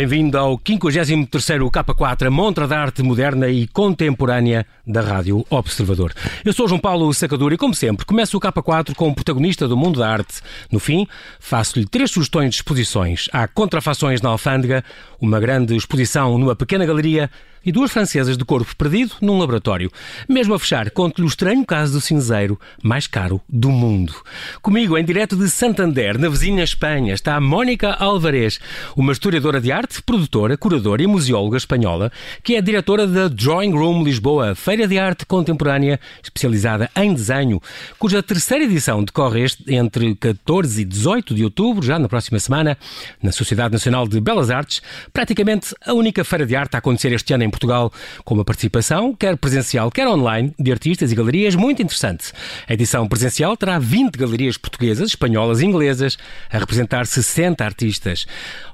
Bem-vindo ao 53º K4, a montra da arte moderna e contemporânea da Rádio Observador. Eu sou João Paulo Sacadura e, como sempre, começo o K4 com o protagonista do mundo da arte. No fim, faço-lhe três sugestões de exposições. Há contrafações na Alfândega, uma grande exposição numa pequena galeria e duas francesas de corpo perdido num laboratório. Mesmo a fechar, conto-lhe o estranho caso do cinzeiro mais caro do mundo. Comigo, em direto de Santander, na vizinha Espanha, está a Mónica Alvarez, uma historiadora de arte, produtora, curadora e museóloga espanhola, que é diretora da Drawing Room Lisboa, feira de arte contemporânea especializada em desenho, cuja terceira edição decorre entre 14 e 18 de outubro, já na próxima semana, na Sociedade Nacional de Belas Artes, praticamente a única feira de arte a acontecer este ano em em Portugal, com uma participação, quer presencial, quer online, de artistas e galerias muito interessante. A edição presencial terá 20 galerias portuguesas, espanholas e inglesas, a representar 60 artistas.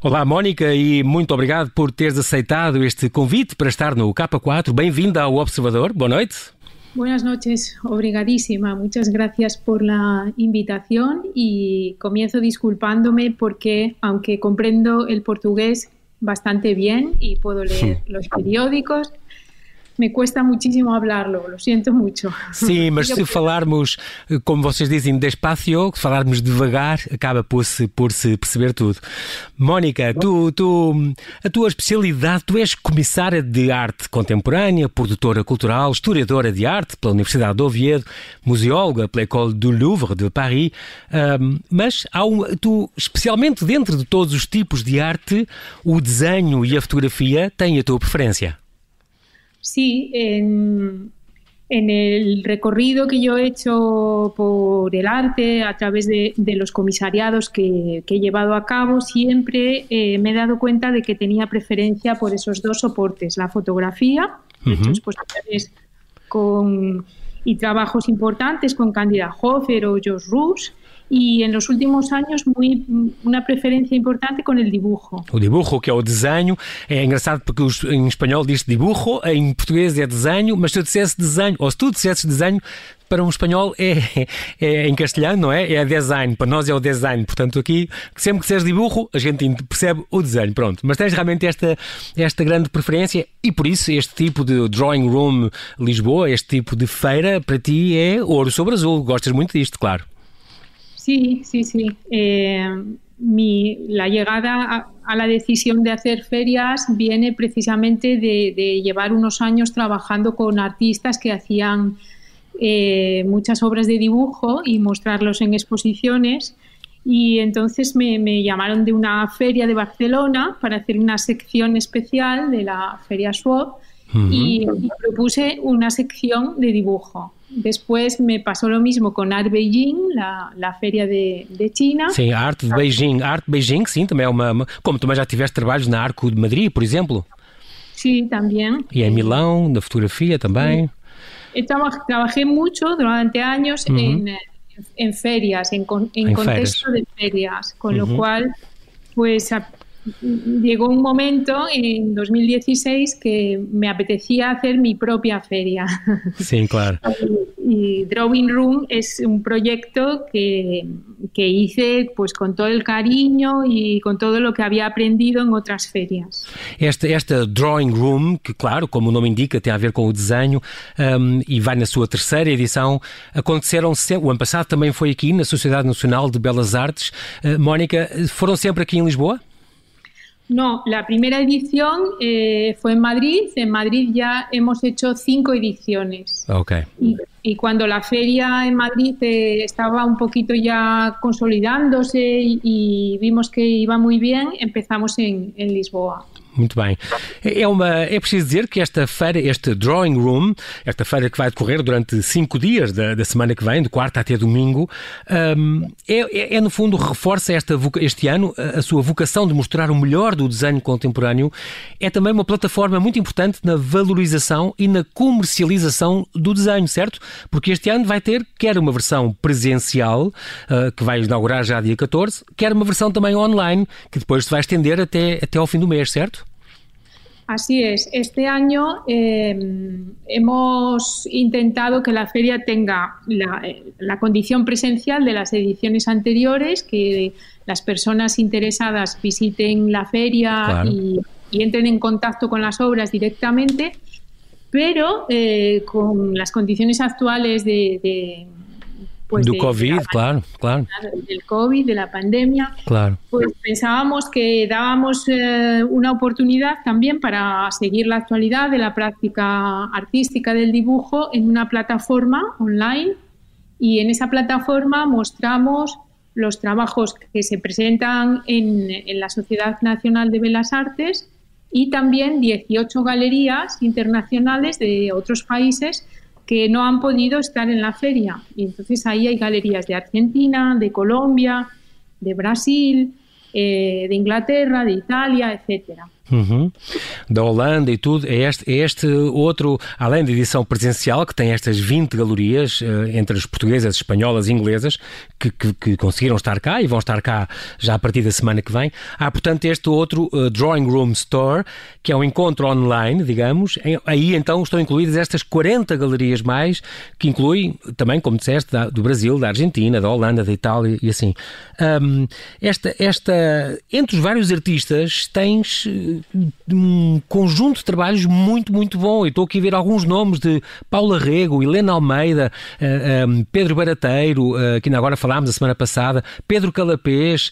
Olá, Mónica, e muito obrigado por teres aceitado este convite para estar no K4. Bem-vinda ao Observador. Boa noite. Buenas noches, obrigadísima. Muchas gracias por la invitación y comienzo disculpándome porque, aunque comprendo el portugués, bastante bien y puedo leer los periódicos. Me cuesta muchísimo hablarlo, lo siento mucho. Sim, mas se falarmos, como vocês dizem, despacio, falarmos devagar, acaba por se, por se perceber tudo. Mónica, tu, tu, a tua especialidade, tu és comissária de arte contemporânea, produtora cultural, historiadora de arte pela Universidade de Oviedo, museóloga pela École du Louvre de Paris, um, mas há um, tu, especialmente dentro de todos os tipos de arte, o desenho e a fotografia têm a tua preferência. Sí, en, el recorrido que yo he hecho por el arte a través de, los comisariados que, he llevado a cabo, siempre eh, me he dado cuenta de que tenía preferencia por esos dos soportes, la fotografía, con, y trabajos importantes con Candida Hofer o Josh Roos, e en los últimos anos muy, uma preferência importante com o dibujo. O dibujo, que é o desenho, é engraçado porque em espanhol diz dibujo, em português é desenho, mas se eu dissesse desenho, ou se tu dissesses desenho, para um espanhol é, é, em castelhano, não é? É design, para nós é o design. Portanto, aqui, sempre que disseres dibujo, a gente percebe o desenho, pronto. Mas tens realmente esta, esta grande preferência e por isso este tipo de Drawing Room Lisboa, este tipo de feira, para ti é ouro sobre azul. Gostas muito disto, claro. Sí, sí, sí. Eh, mi, la llegada a, la decisión de hacer ferias viene precisamente de, llevar unos años trabajando con artistas que hacían eh, muchas obras de dibujo y mostrarlos en exposiciones. Y entonces me, llamaron de una feria de Barcelona para hacer una sección especial de la Feria Swap y propuse una sección de dibujo. Después me pasó lo mismo con Art Beijing, la, la feria de, de China. Sim, a arte Beijing. A arte Beijing, sim, também é uma, uma. Como também já tiveste trabalhos na Arco de Madrid, por exemplo? Sí, también. E em Milão, na fotografia também. Sí. Trabajé mucho durante años uhum. en, en, ferias, en, en, en contexto ferias. de ferias, con uhum. lo cual, pues llegó un momento en 2016 que me apetecía hacer mi propia feria. Sí, claro. y Drawing Room es un proyecto que, que, hice pues con todo el cariño y con todo lo que había aprendido en outras ferias. Esta, esta Drawing Room, que claro, como o nome indica, tem a ver com o desenho um, e vai na sua terceira edição, aconteceram sempre, o ano passado também foi aqui na Sociedade Nacional de Belas Artes. Uh, Mónica, foram sempre aqui em Lisboa? No, la primera edición eh, fue en Madrid. En Madrid ya hemos hecho cinco ediciones. Okay. Y, y cuando la feria en Madrid eh, estaba un poquito ya consolidándose y, y, vimos que iba muy bien, empezamos en, en Lisboa. Muito bem. É, uma, é preciso dizer que esta feira, este Drawing Room, esta feira que vai decorrer durante cinco dias da, da semana que vem, de quarta até domingo, um, é, é, é, no fundo reforça esta, este ano a, a sua vocação de mostrar o melhor do desenho contemporâneo. É também uma plataforma muito importante na valorização e na comercialização do desenho, certo? Porque este ano vai ter quer uma versão presencial, uh, que vai inaugurar já dia 14, quer uma versão também online, que depois se vai estender até, até ao fim do mês, certo? Así es. Este año eh, hemos intentado que la feria tenga la, condición presencial de las ediciones anteriores, que las personas interesadas visiten la feria y, entren en contacto con las obras directamente, pero eh, con las condiciones actuales de pues del COVID, claro, claro. Del COVID, de la pandemia. Claro. Pues pensábamos que dábamos eh, una oportunidad también para seguir la actualidad de la práctica artística del dibujo en una plataforma online y en esa plataforma mostramos los trabajos que se presentan en, en la Sociedad Nacional de Bellas Artes y también 18 galerías internacionales de otros países que no han podido estar en la feria. Y entonces ahí hay galerías de Argentina, de Colombia, de Brasil, eh, de Inglaterra, de Italia, etcétera. Uhum. Da Holanda e tudo, é este, é este outro, além da edição presencial, que tem estas 20 galerias, eh, entre as portuguesas, espanholas e inglesas, que, que, que, conseguiram estar cá e vão estar cá já a partir da semana que vem. Há, portanto, este outro uh, Drawing Room Store, que é um encontro online, digamos. Aí então estão incluídas estas 40 galerias mais, que inclui também, como disseste, da, do Brasil, da Argentina, da Holanda, da Itália e assim. Um, esta, esta, entre os vários artistas, tens um conjunto de trabalhos muito, muito bom. E estou aqui a ver alguns nomes de Paula Rego, Helena Almeida, eh, eh, Pedro Barateiro, uh, que ainda agora falámos a semana passada, Pedro Calapés,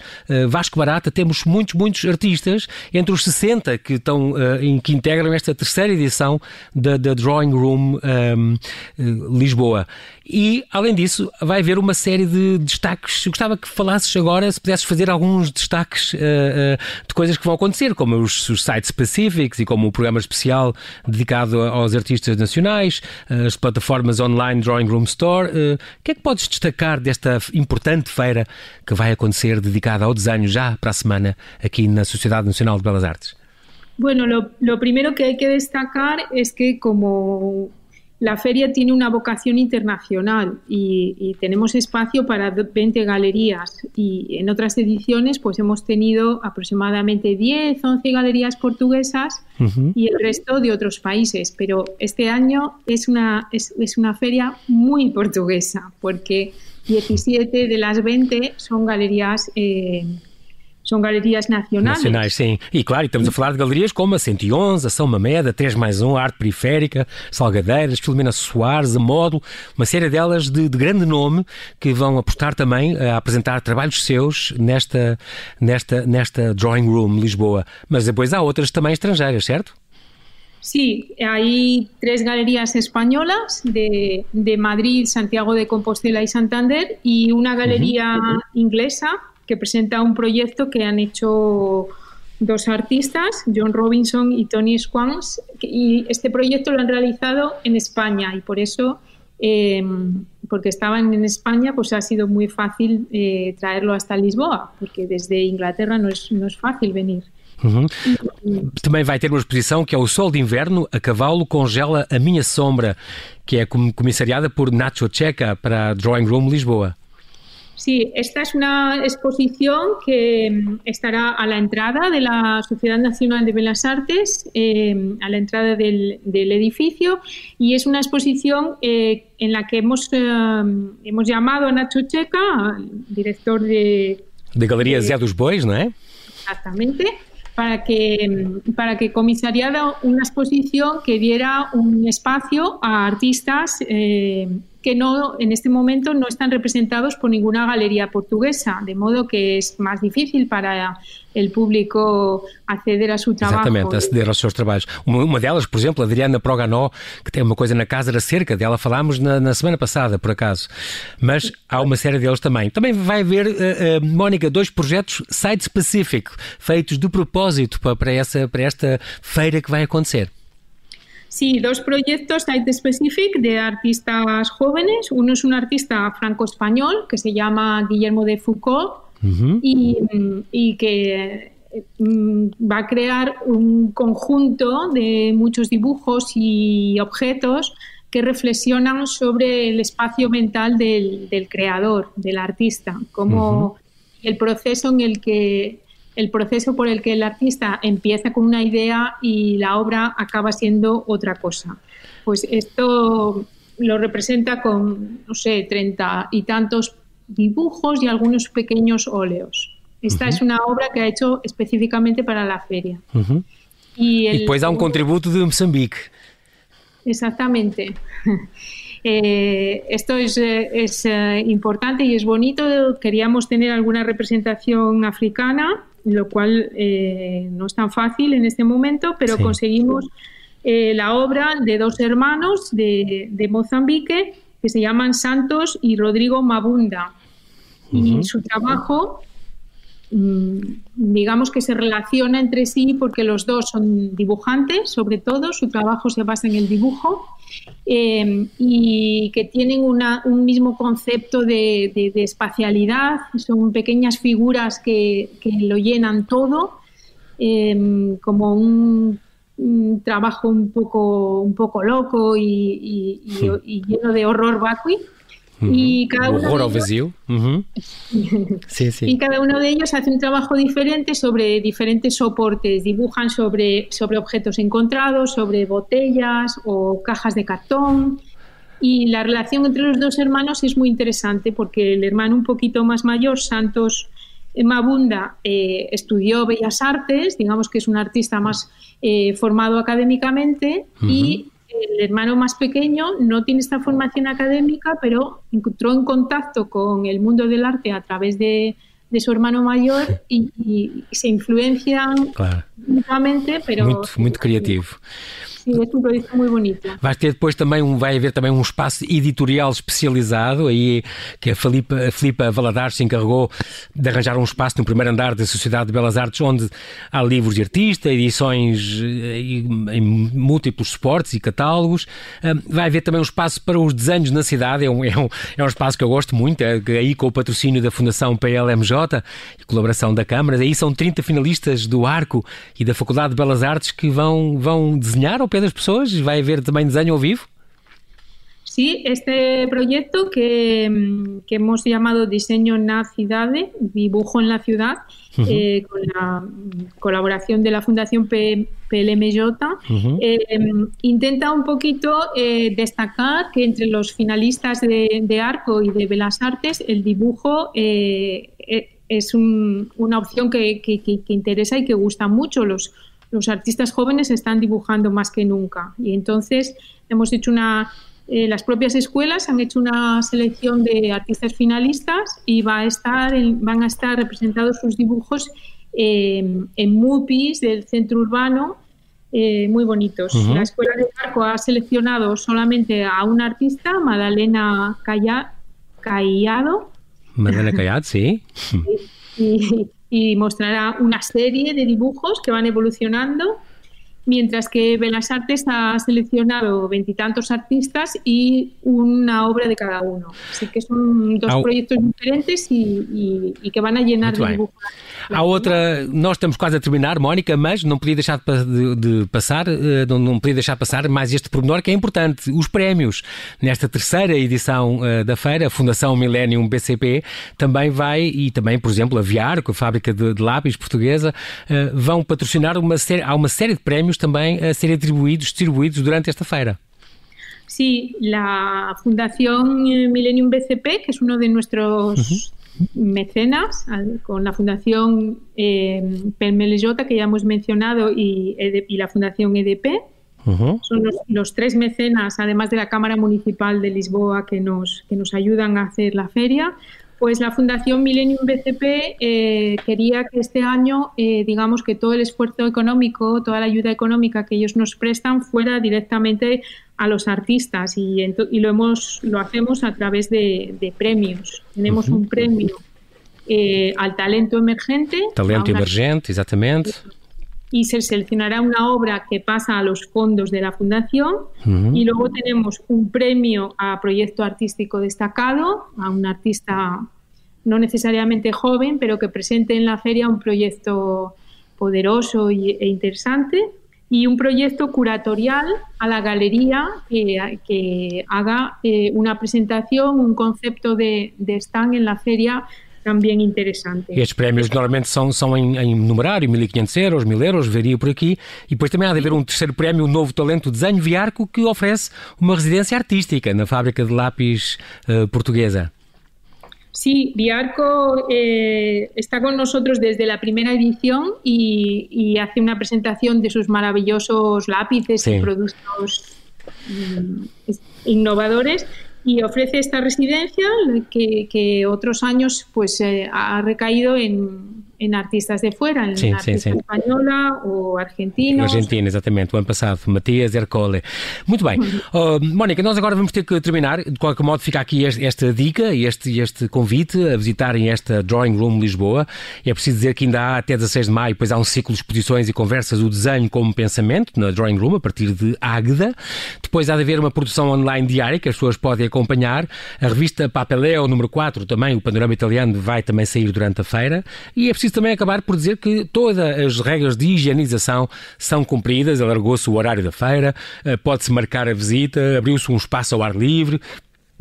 Vasco Barata. Temos muitos, muitos artistas, entre os 60 que, estão, que integram esta terceira edição da, da Drawing Room um, Lisboa. E, além disso, vai haver uma série de destaques. Eu gostava que falasses agora, se pudesses fazer alguns destaques uh, uh, de coisas que vão acontecer, como os, os sites específicos e como o programa especial dedicado aos artistas nacionais, uh, as plataformas online Drawing Room Store. O que é que podes destacar desta importante feira que vai acontecer dedicada ao desenho já para a semana aqui na Sociedade Nacional de Belas Artes? Bueno, lo, lo primero que hay que destacar es que como la feria tiene una vocación internacional y, tenemos espacio para 20 galerías y en otras ediciones pues hemos tenido aproximadamente 10, 11 galerías portuguesas y el resto de otros países, pero este año es una, es, una feria muy portuguesa porque 17 de las 20 son galerías eh, são galerias nacionais. Nacionais, sim. E claro, estamos a falar de galerias como a 111, a São Mameda, 3 mais 1, a Arte Periférica, Salgadeiras, Filomena Soares, a Módulo, uma série delas de, de, grande nome que vão apostar também a apresentar trabalhos seus nesta, nesta, nesta Drawing Room Lisboa. Mas depois há outras também estrangeiras, certo? Sí, hay tres galerías españolas de, de Madrid, Santiago de Compostela y Santander y una galería uh -huh. inglesa que presenta un proyecto que han hecho dos artistas, John Robinson y Tony Swans, y este proyecto lo han realizado en España y por eso, em, porque estaban en España, pues ha sido muy fácil eh, traerlo hasta Lisboa, porque desde Inglaterra no es, no es fácil venir. Uhum. Também vai ter uma exposição que é o Sol de Inverno, a cavalo congela a minha sombra, que é comissariada por Nacho Checa para a Drawing Room Lisboa. Sí, esta es una exposición que mm, estará a la entrada de la Sociedad Nacional de Bellas Artes, eh, a la entrada del, edificio, y es una exposición eh, en la que hemos, eh, hemos llamado a Nacho Checa, director de... De Galerías de, dos Bois, ¿no es? Exactamente para que, para que comisariara una exposición que diera un espacio a artistas que no, en este momento no están representados por ninguna galería portuguesa, de modo que es más difícil para el público acceder a su trabalho. Exatamente, aceder aos seus trabalhos. Uma, delas, por exemplo, Adriana Proganó, que tem uma coisa na Casa da Cerca, dela falámos na, na semana passada, por acaso. Mas há uma série deles também. Também vai haver, uh, uh, Mónica, dois projetos site-specific, feitos de propósito para, para, essa, para esta feira que vai acontecer. Sí, dos proyectos Site Specific de artistas jóvenes. Uno es un artista franco-español que se llama Guillermo de Foucault y, que mm, va a crear un conjunto de muchos dibujos y objetos que reflexionan sobre el espacio mental del, creador, del artista, como el proceso en el que el proceso por el que el artista empieza con una idea y la obra acaba siendo otra cosa. Pues esto lo representa con, no sé, treinta y tantos dibujos y algunos pequeños óleos. Esta es una obra que ha hecho específicamente para la feria. y, el, y después da un contributo de Mozambique. Exactamente. Eh, esto es, eh, es eh, importante y es bonito. Queríamos tener alguna representación africana, lo cual no es tan fácil en este momento, pero conseguimos la obra de dos hermanos de, de, Mozambique que se llaman Santos y Rodrigo Mabunda. Y su trabajo digamos que se relaciona entre sí porque los dos son dibujantes, sobre todo, su trabajo se basa en el dibujo Em, y que tienen un mismo concepto de, espacialidad, son pequeñas figuras que, lo llenan todo, em, como un, trabajo un poco, un poco loco y, y lleno de horror vacui. Y cada uno de ellos, sí, sí. Y cada uno de ellos hace un trabajo diferente sobre diferentes soportes. Dibujan sobre, sobre objetos encontrados, sobre botellas o cajas de cartón. Y la relación entre los dos hermanos es muy interesante porque el hermano un poquito más mayor, Santos Mabunda, eh, estudió Bellas Artes, digamos que es un artista más eh, formado académicamente, y el hermano más pequeño no tiene esta formación académica, pero encontró en contacto con el mundo del arte a través de, su hermano mayor y, se influencian mutuamente, pero... Muy, muy creativo. Sim, é um projeto muito bonito. Vai ter depois também um, vai haver também um espaço editorial especializado aí que a Filipa, a Filipa Valadares se encarregou de arranjar um espaço no primeiro andar da Sociedade de Belas Artes onde há livros de artista, edições eh, em múltiplos suportes e catálogos. Vai haver também um espaço para os desenhos na cidade, é um, é um, é um espaço que eu gosto muito, é aí com o patrocínio da Fundação PLMJ e colaboração da Câmara. Aí são 30 finalistas do Arco e da Faculdade de Belas Artes que vão, vão desenhar ou pé pessoas? ¿Va a haber también diseño vivo? Sí, este proyecto que, que, hemos llamado Diseño na Cidade, Dibujo en la Ciudad, eh, con la colaboración de la Fundación PLMJ, eh, intenta un poquito eh, destacar que entre los finalistas de, de, Arco y de Belas Artes, el dibujo es un, una opción que, que, que, interesa y que gusta mucho. Los, los artistas jóvenes están dibujando más que nunca. Y entonces hemos hecho una, eh, las propias escuelas han hecho una selección de artistas finalistas y va a estar van a estar representados sus dibujos en MUPIs del centro urbano, eh, muy bonitos. La Escuela de Barco ha seleccionado solamente a un artista, Madalena Callado. Madalena Callado, sí. y, y mostrará una serie de dibujos que van evolucionando, mientras que Belas Artes ha seleccionado veintitantos artistas y una obra de cada uno. Así que son dos proyectos diferentes y, y, que van a llenar de dibujos. Há outra, nós estamos quase a terminar, Mónica, mas não podia deixar de, de passar, eh, não, não, podia deixar passar mais este pormenor que é importante. Os prémios nesta terceira edição uh, da feira, a Fundação Millennium BCP também vai, e também, por exemplo, a Viar, com a fábrica de, de lápis portuguesa, uh, vão patrocinar uma série, há uma série de prémios também a serem atribuídos, distribuídos durante esta feira. Sí, la Fundación Millennium BCP, que es uno de nuestros uh -huh. mecenas con la Fundación eh, que ya hemos mencionado y, y la Fundación EDP. Son los, tres mecenas, además de la Cámara Municipal de Lisboa, que nos, que nos ayudan a hacer la feria. Pues la Fundación Millennium BCP eh, quería que este año, eh, digamos que todo el esfuerzo económico, toda la ayuda económica que ellos nos prestan fuera directamente a los artistas y, y lo, hemos, lo hacemos a través de, premios. Tenemos un premio eh, al talento emergente. Talento emergente, exactamente. Y se seleccionará una obra que pasa a los fondos de la fundación y luego tenemos un premio a proyecto artístico destacado, a un artista no necesariamente joven, pero que presente en la feria un proyecto poderoso e interesante y un proyecto curatorial a la galería que, haga eh, una presentación, un concepto de, stand en la feria también interesante. Estes prémios normalmente são, são em, em numerário, 1.500 euros, 1.000 euros, varia por aqui. E depois também há de haver um terceiro prémio, o Novo Talento Desenho Viarco, que oferece uma residência artística na fábrica de lápis uh, portuguesa. Sí, Viarco eh, está con nosotros desde la primera edición y, y, hace una presentación de sus maravillosos lápices sí. y productos mm, innovadores y ofrece esta residencia que, que otros años pues eh, ha recaído en, em artistas de fora, em sim, artista sim, sim. espanhola ou argentina. Argentina, exatamente, o ano passado, Matias Ercole. Muito bem. Uh, Mónica, nós agora vamos ter que terminar. De qualquer modo, fica aqui esta dica e este, este convite a visitarem esta Drawing Room Lisboa. E é preciso dizer que ainda há até 16 de maio, pois há um ciclo de exposições e conversas, o desenho como pensamento, na Drawing Room, a partir de Águeda. Depois há de haver uma produção online diária que as pessoas podem acompanhar. A revista Papeleo, número 4, também, o Panorama Italiano, vai também sair durante a feira. E é preciso também acabar por dizer que todas as regras de higienização são cumpridas. Alargou-se o horário da feira, eh, pode-se marcar a visita, abriu-se um espaço ao ar livre,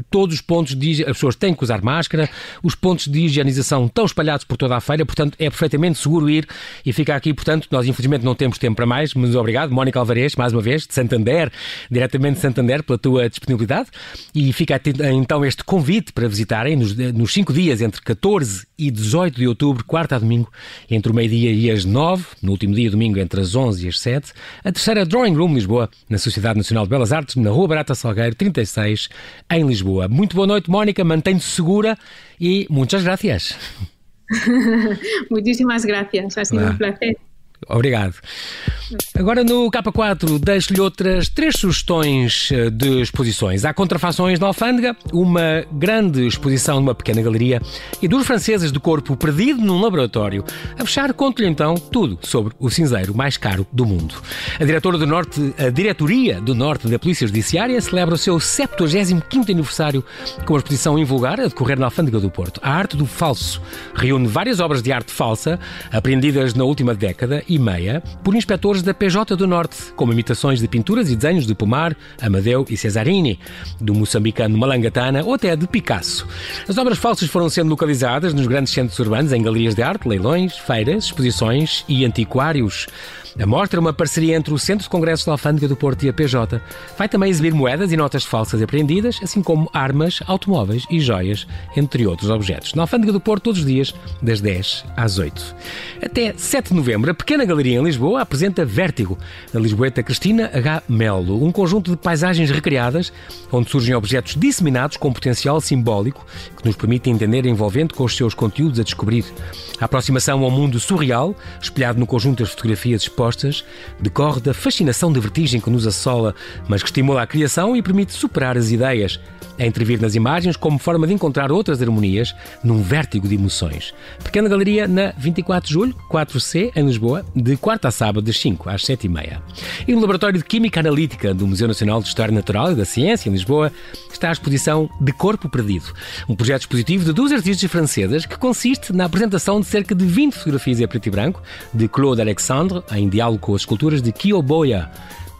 todos os pontos de as pessoas têm que usar máscara, os pontos de higienização estão espalhados por toda a feira, portanto é perfeitamente seguro ir e fica aqui, portanto, nós infelizmente não temos tempo para mais, mas obrigado, Mónica Alvarez, mais uma vez, de Santander, diretamente de Santander, pela tua disponibilidade. E fica então este convite para visitarem nos, nos cinco dias entre 14 e 18 de outubro, quarta a domingo, entre o meio-dia e as 9, no último dia, domingo, entre as 11 e as 7, a terceira Drawing Room Lisboa, na Sociedade Nacional de Belas Artes, na Rua Barata Salgueiro, 36, em Lisboa. Lisboa. Muito boa noite, Mónica, mantém-se segura e muitas gracias. Muchísimas gracias, ha sido ah. un placer. Obrigado. Agora no K4 deixo-lhe outras três sugestões eh, de exposições. Há contrafações na Alfândega, uma grande exposição numa pequena galeria e duas francesas de corpo perdido num laboratório. A fechar, conto-lhe então tudo sobre o cinzeiro mais caro do mundo. A diretora do Norte, a Diretoria do Norte da Polícia Judiciária celebra o seu 75º aniversário com a exposição invulgar a decorrer na Alfândega do Porto. A arte do falso reúne várias obras de arte falsa apreendidas na última década e meia por inspectores da PJ do Norte, como imitações de pinturas e desenhos de Pomar, Amadeu e Cesarini, do moçambicano Malangatana ou até de Picasso. As obras falsas foram sendo localizadas nos grandes centros urbanos em galerias de arte, leilões, feiras, exposições e antiquários. A mostra é uma parceria entre o Centro de Congressos da Alfândega do Porto e a PJ. Vai também exibir moedas e notas falsas apreendidas, assim como armas, automóveis e joias, entre outros objetos. Na Alfândega do Porto, todos os dias, das 10 às 8. Até 7 de novembro, a pequena galeria em Lisboa apresenta Vértigo, da Lisboeta Cristina H. Melo, um conjunto de paisagens recriadas, onde surgem objetos disseminados com potencial simbólico que nos permite entender envolvente com os seus conteúdos a descobrir. A aproximação ao mundo surreal, espelhado no conjunto das fotografias expostas, decorre da fascinação de vertigem que nos assola, mas que estimula a criação e permite superar as ideias, a intervir nas imagens como forma de encontrar outras harmonias num vértigo de emoções. Pequena galeria na 24 de julho, 4C, em Lisboa, de quarta a sábado, das 5 às 7 e meia. E no Laboratório de Química Analítica do Museu Nacional de História Natural e da Ciência, em Lisboa, está a exposição De Corpo Perdido, um projeto expositivo de duas artistas francesas que consiste na apresentação de cerca de 20 fotografias em preto e branco de Claude Alexandre, em diálogo com as esculturas de Kyo Boya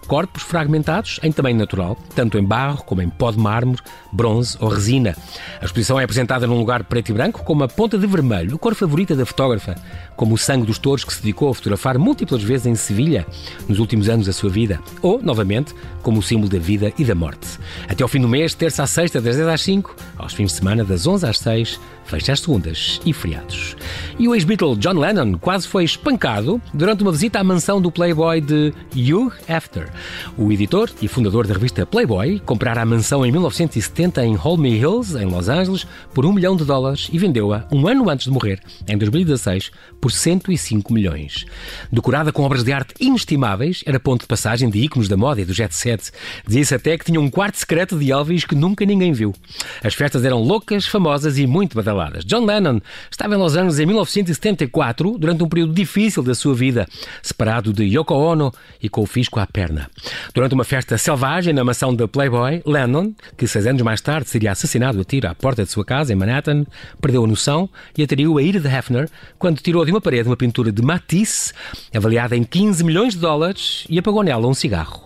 corpos fragmentados em tamanho natural, tanto em barro como em pó de mármore, bronze ou resina. A exposição é apresentada num lugar preto e branco com uma ponta de vermelho, cor favorita da fotógrafa, como o sangue dos touros que se dedicou a fotografar múltiplas vezes em Sevilha nos últimos anos da sua vida, ou, novamente, como o símbolo da vida e da morte. Até ao fim do mês, terça a sexta, das 10 às 5, aos fins de semana, das 11 às 6, fecha às segundas e feriados. E o ex-Beatle John Lennon quase foi espancado durante uma visita à mansão do Playboy de Hugh After. O editor e fundador da revista Playboy comprara a mansão em 1970 em Holme Hills, em Los Angeles, por um milhão de dólares e vendeu-a um ano antes de morrer, em 2016, por 105 milhões. Decorada com obras de arte inestimáveis, era ponto de passagem de íconos da moda e do jet set. Dizia-se até que tinha um quarto secreto de Elvis que nunca ninguém viu. As festas eram loucas, famosas e muito badaladas. John Lennon estava em Los Angeles em 1974, durante um período difícil da sua vida, separado de Yoko Ono e com o fisco à perna. Durante uma festa selvagem na mansão da Playboy, Lennon, que seis anos mais tarde seria assassinado a tiro à porta de sua casa em Manhattan, perdeu a noção e atraiu a ira de Hefner quando tirou de uma parede uma pintura de Matisse, avaliada em 15 milhões de dólares, e apagou nela um cigarro.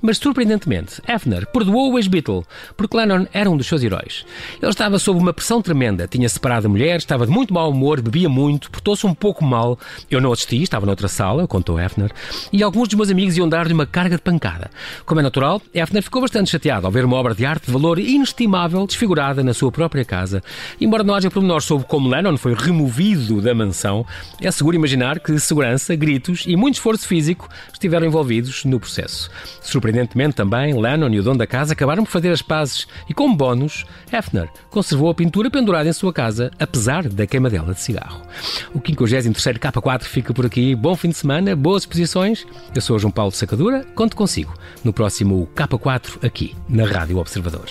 Mas, surpreendentemente, Hefner perdoou o ex-Beatle, porque Lennon era um dos seus heróis. Ele estava sob uma pressão tremenda, tinha separado a mulher, estava de muito mau humor, bebia muito, portou-se um pouco mal. Eu não assisti, estava noutra sala, contou Hefner, e alguns dos meus amigos iam dar-lhe uma carga de pancada. Como é natural, Hefner ficou bastante chateado ao ver uma obra de arte de valor inestimável desfigurada na sua própria casa. Embora não haja pormenor sobre como Lennon foi removido da mansão, é seguro imaginar que segurança, gritos e muito esforço físico estiveram envolvidos no processo. Surpreendentemente também, Lennon e o dono da casa acabaram por fazer as pazes e, como bónus, Hefner conservou a pintura pendurada em sua casa, apesar da queimadela de cigarro. O 53º K4 fica por aqui. Bom fim de semana, boas exposições. Eu sou João Paulo Sacadura, conto consigo no próximo K4 aqui na Rádio Observador.